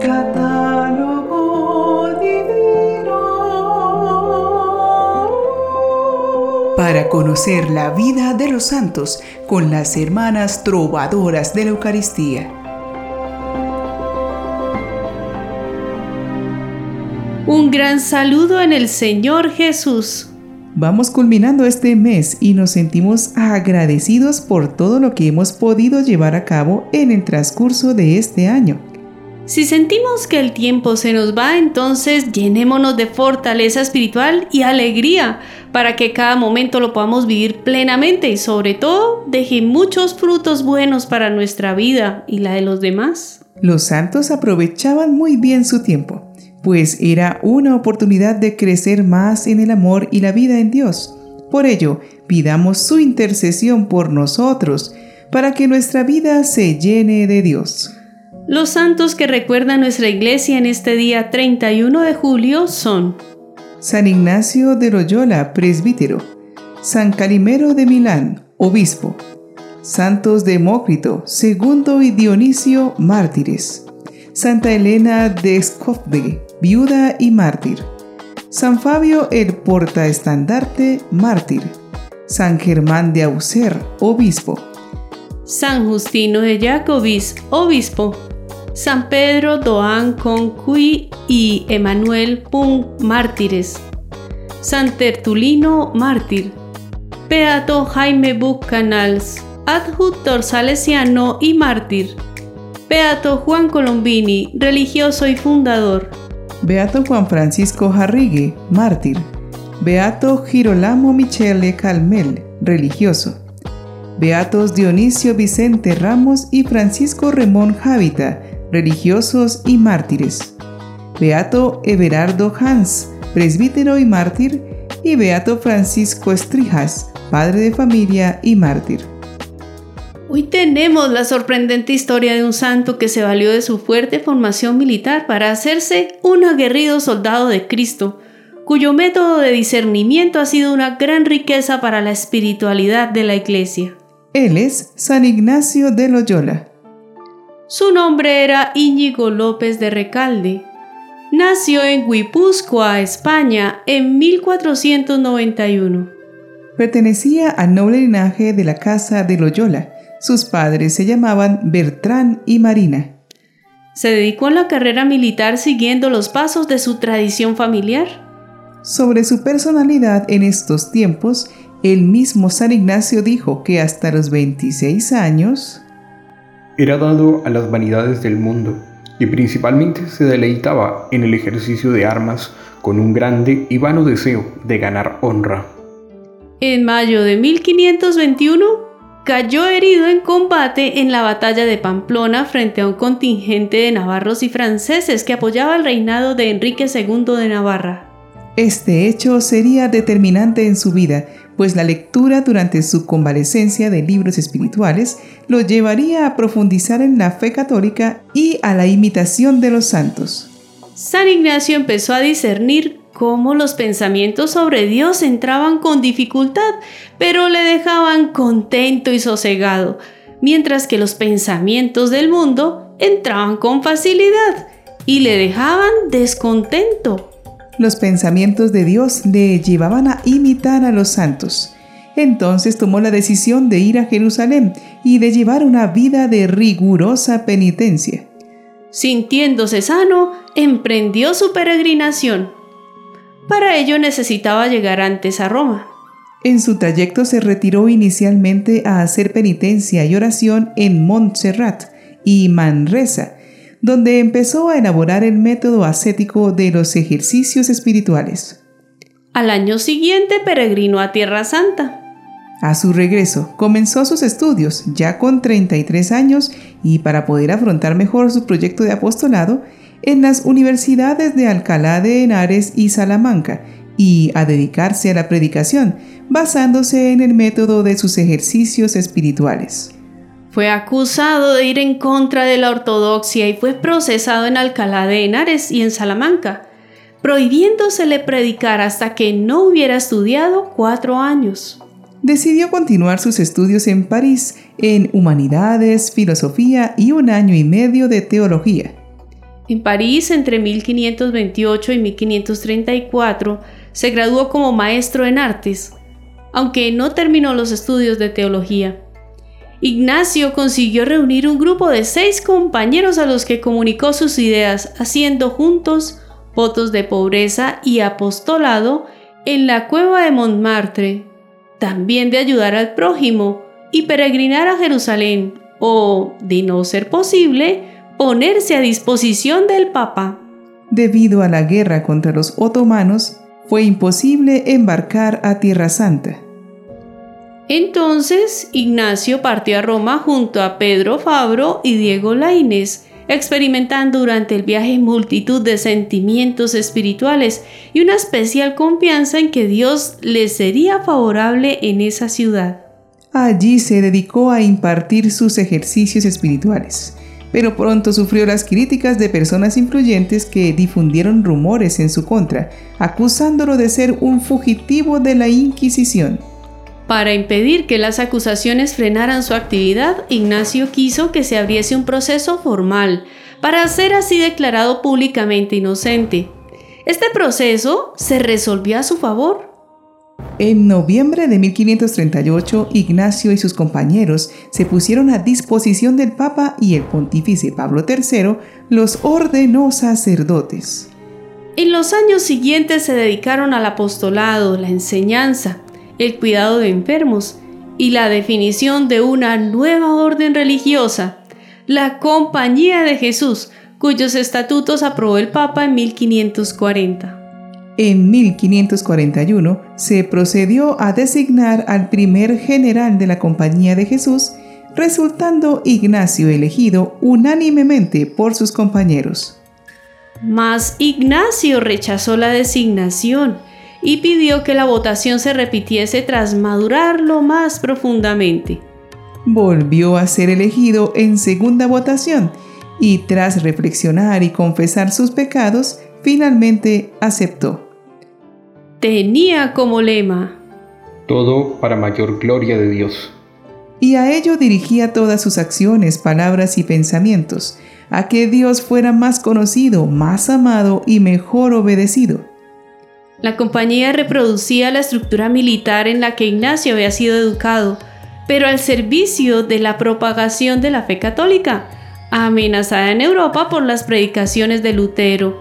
Catálogo divino. Para conocer la vida de los santos con las hermanas trovadoras de la Eucaristía. Un gran saludo en el Señor Jesús. Vamos culminando este mes y nos sentimos agradecidos por todo lo que hemos podido llevar a cabo en el transcurso de este año. Si sentimos que el tiempo se nos va, entonces llenémonos de fortaleza espiritual y alegría para que cada momento lo podamos vivir plenamente y sobre todo deje muchos frutos buenos para nuestra vida y la de los demás. Los santos aprovechaban muy bien su tiempo pues era una oportunidad de crecer más en el amor y la vida en Dios. Por ello, pidamos su intercesión por nosotros, para que nuestra vida se llene de Dios. Los santos que recuerda nuestra iglesia en este día 31 de julio son San Ignacio de Loyola, presbítero, San Calimero de Milán, obispo, Santos Demócrito, segundo y Dionisio, mártires, Santa Elena de Skopje, viuda y mártir. San Fabio el portaestandarte, mártir. San Germán de Auxerre, obispo. San Justino de Jacobis, obispo. San Pedro Doan Conqui y Emanuel Pum, mártires. San Tertulino, mártir. Beato Jaime Bucanals, adjutor salesiano y mártir. Beato Juan Colombini, religioso y fundador. Beato Juan Francisco Jarrigue, mártir. Beato Girolamo Michele Calmel, religioso. Beatos Dionisio Vicente Ramos y Francisco Remón Javita, religiosos y mártires. Beato Everardo Hans, presbítero y mártir. Y Beato Francisco Estrijas, padre de familia y mártir. Hoy tenemos la sorprendente historia de un santo que se valió de su fuerte formación militar para hacerse un aguerrido soldado de Cristo, cuyo método de discernimiento ha sido una gran riqueza para la espiritualidad de la Iglesia. Él es San Ignacio de Loyola. Su nombre era Íñigo López de Recalde. Nació en Guipúzcoa, España, en 1491. Pertenecía al noble linaje de la Casa de Loyola sus padres se llamaban Bertrán y Marina. Se dedicó a la carrera militar siguiendo los pasos de su tradición familiar. Sobre su personalidad en estos tiempos, el mismo San Ignacio dijo que hasta los 26 años era dado a las vanidades del mundo y principalmente se deleitaba en el ejercicio de armas con un grande y vano deseo de ganar honra. En mayo de 1521 cayó herido en combate en la batalla de Pamplona frente a un contingente de navarros y franceses que apoyaba el reinado de Enrique II de Navarra. Este hecho sería determinante en su vida, pues la lectura durante su convalecencia de libros espirituales lo llevaría a profundizar en la fe católica y a la imitación de los santos. San Ignacio empezó a discernir cómo los pensamientos sobre Dios entraban con dificultad, pero le dejaban contento y sosegado, mientras que los pensamientos del mundo entraban con facilidad y le dejaban descontento. Los pensamientos de Dios le llevaban a imitar a los santos. Entonces tomó la decisión de ir a Jerusalén y de llevar una vida de rigurosa penitencia. Sintiéndose sano, emprendió su peregrinación para ello necesitaba llegar antes a Roma. En su trayecto se retiró inicialmente a hacer penitencia y oración en Montserrat y Manresa, donde empezó a elaborar el método ascético de los ejercicios espirituales. Al año siguiente peregrinó a Tierra Santa. A su regreso, comenzó sus estudios ya con 33 años y para poder afrontar mejor su proyecto de apostolado, en las universidades de Alcalá de Henares y Salamanca y a dedicarse a la predicación, basándose en el método de sus ejercicios espirituales. Fue acusado de ir en contra de la ortodoxia y fue procesado en Alcalá de Henares y en Salamanca, prohibiéndosele predicar hasta que no hubiera estudiado cuatro años. Decidió continuar sus estudios en París en humanidades, filosofía y un año y medio de teología En París, entre 1528 y 1534, se graduó como maestro en artes, aunque no terminó los estudios de teología. Ignacio consiguió reunir un grupo de seis compañeros a los que comunicó sus ideas, haciendo juntos votos de pobreza y apostolado en la cueva de Montmartre, también de ayudar al prójimo y peregrinar a Jerusalén, o, de no ser posible, ponerse a disposición del Papa. Debido a la guerra contra los otomanos, fue imposible embarcar a Tierra Santa. Entonces Ignacio partió a Roma junto a Pedro Fabro y Diego Laínez, experimentando durante el viaje multitud de sentimientos espirituales y una especial confianza en que Dios le sería favorable en esa ciudad. Allí se dedicó a impartir sus ejercicios espirituales, pero pronto sufrió las críticas de personas influyentes que difundieron rumores en su contra, acusándolo de ser un fugitivo de la Inquisición. Para impedir que las acusaciones frenaran su actividad, Ignacio quiso que se abriese un proceso formal para ser así declarado públicamente inocente. Este proceso se resolvió a su favor. En noviembre de 1538, Ignacio y sus compañeros se pusieron a disposición del Papa y el pontífice Pablo III los ordenó sacerdotes. En los años siguientes se dedicaron al apostolado, la enseñanza, el cuidado de enfermos y la definición de una nueva orden religiosa, la Compañía de Jesús, cuyos estatutos aprobó el Papa en 1540. En 1541 se procedió a designar al primer general de la Compañía de Jesús, resultando Ignacio elegido unánimemente por sus compañeros. Mas Ignacio rechazó la designación y pidió que la votación se repitiese tras madurarlo más profundamente. Volvió a ser elegido en segunda votación y tras reflexionar y confesar sus pecados, finalmente aceptó. Tenía como lema Todo para mayor gloria de Dios. Y a ello dirigía todas sus acciones, palabras y pensamientos, a que Dios fuera más conocido, más amado y mejor obedecido. La compañía reproducía la estructura militar en la que Ignacio había sido educado, pero al servicio de la propagación de la fe católica, amenazada en Europa por las predicaciones de Lutero,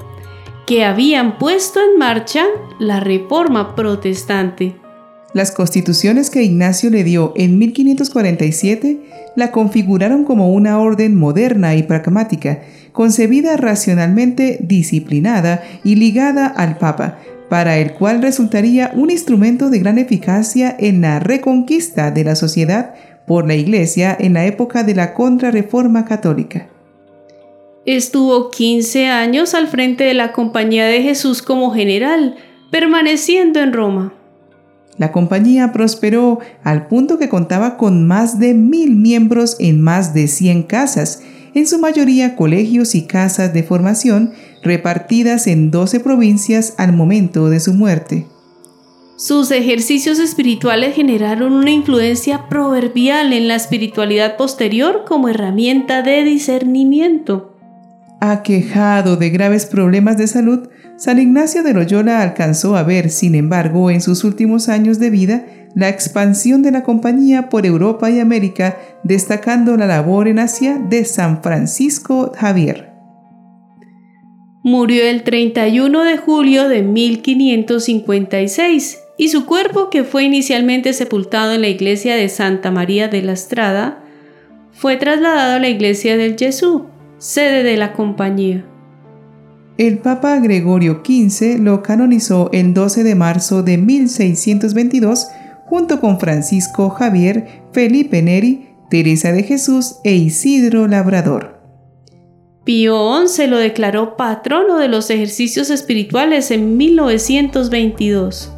que habían puesto en marcha la reforma protestante. Las constituciones que Ignacio le dio en 1547 la configuraron como una orden moderna y pragmática, concebida racionalmente, disciplinada y ligada al Papa, para el cual resultaría un instrumento de gran eficacia en la reconquista de la sociedad por la Iglesia en la época de la Contrarreforma Católica. Estuvo 15 años al frente de la Compañía de Jesús como general, permaneciendo en Roma. La compañía prosperó al punto que contaba con más de mil miembros en más de 100 casas, en su mayoría colegios y casas de formación repartidas en 12 provincias al momento de su muerte. Sus ejercicios espirituales generaron una influencia proverbial en la espiritualidad posterior como herramienta de discernimiento. Aquejado de graves problemas de salud, San Ignacio de Loyola alcanzó a ver, sin embargo, en sus últimos años de vida, la expansión de la compañía por Europa y América, destacando la labor en Asia de San Francisco Javier. Murió el 31 de julio de 1556 y su cuerpo, que fue inicialmente sepultado en la iglesia de Santa María de la Estrada, fue trasladado a la iglesia del Jesús, sede de la compañía. El Papa Gregorio XV lo canonizó el 12 de marzo de 1622 junto con Francisco Javier, Felipe Neri, Teresa de Jesús e Isidro Labrador. Pío XI lo declaró patrono de los ejercicios espirituales en 1922.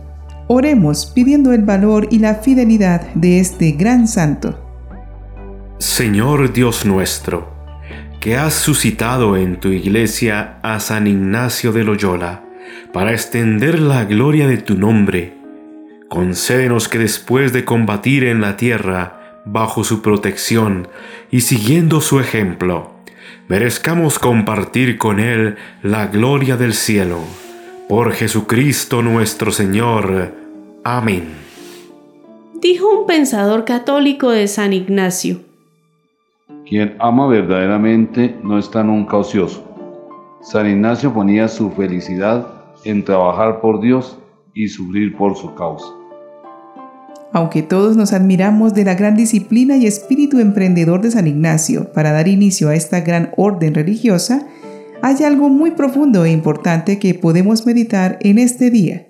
Oremos pidiendo el valor y la fidelidad de este gran santo. Señor Dios nuestro, que has suscitado en tu iglesia a San Ignacio de Loyola, para extender la gloria de tu nombre, concédenos que después de combatir en la tierra, bajo su protección y siguiendo su ejemplo, merezcamos compartir con Él la gloria del cielo. Por Jesucristo nuestro Señor. Amén. Dijo un pensador católico de San Ignacio. Quien ama verdaderamente no está nunca ocioso. San Ignacio ponía su felicidad en trabajar por Dios y sufrir por su causa. Aunque todos nos admiramos de la gran disciplina y espíritu emprendedor de San Ignacio para dar inicio a esta gran orden religiosa, hay algo muy profundo e importante que podemos meditar en este día.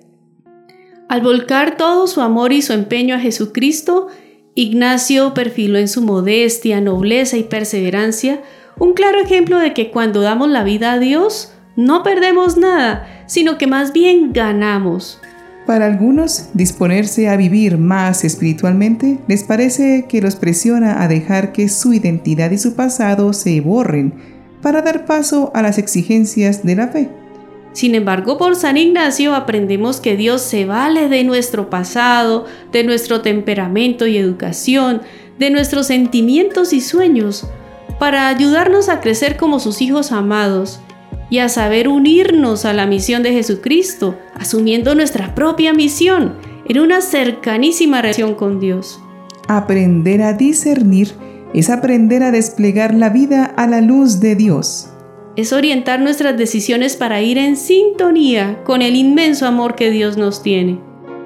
Al volcar todo su amor y su empeño a Jesucristo, Ignacio perfiló en su modestia, nobleza y perseverancia un claro ejemplo de que cuando damos la vida a Dios, no perdemos nada, sino que más bien ganamos. Para algunos, disponerse a vivir más espiritualmente les parece que los presiona a dejar que su identidad y su pasado se borren para dar paso a las exigencias de la fe. Sin embargo, por San Ignacio aprendemos que Dios se vale de nuestro pasado, de nuestro temperamento y educación, de nuestros sentimientos y sueños, para ayudarnos a crecer como sus hijos amados y a saber unirnos a la misión de Jesucristo, asumiendo nuestra propia misión en una cercanísima relación con Dios. Aprender a discernir es aprender a desplegar la vida a la luz de Dios. Es orientar nuestras decisiones para ir en sintonía con el inmenso amor que Dios nos tiene.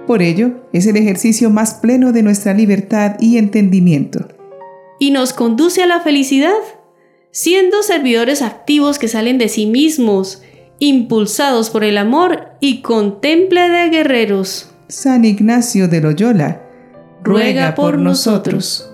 Por ello, es el ejercicio más pleno de nuestra libertad y entendimiento. Y nos conduce a la felicidad siendo servidores activos que salen de sí mismos, impulsados por el amor y contemple de guerreros. San Ignacio de Loyola, ruega por nosotros.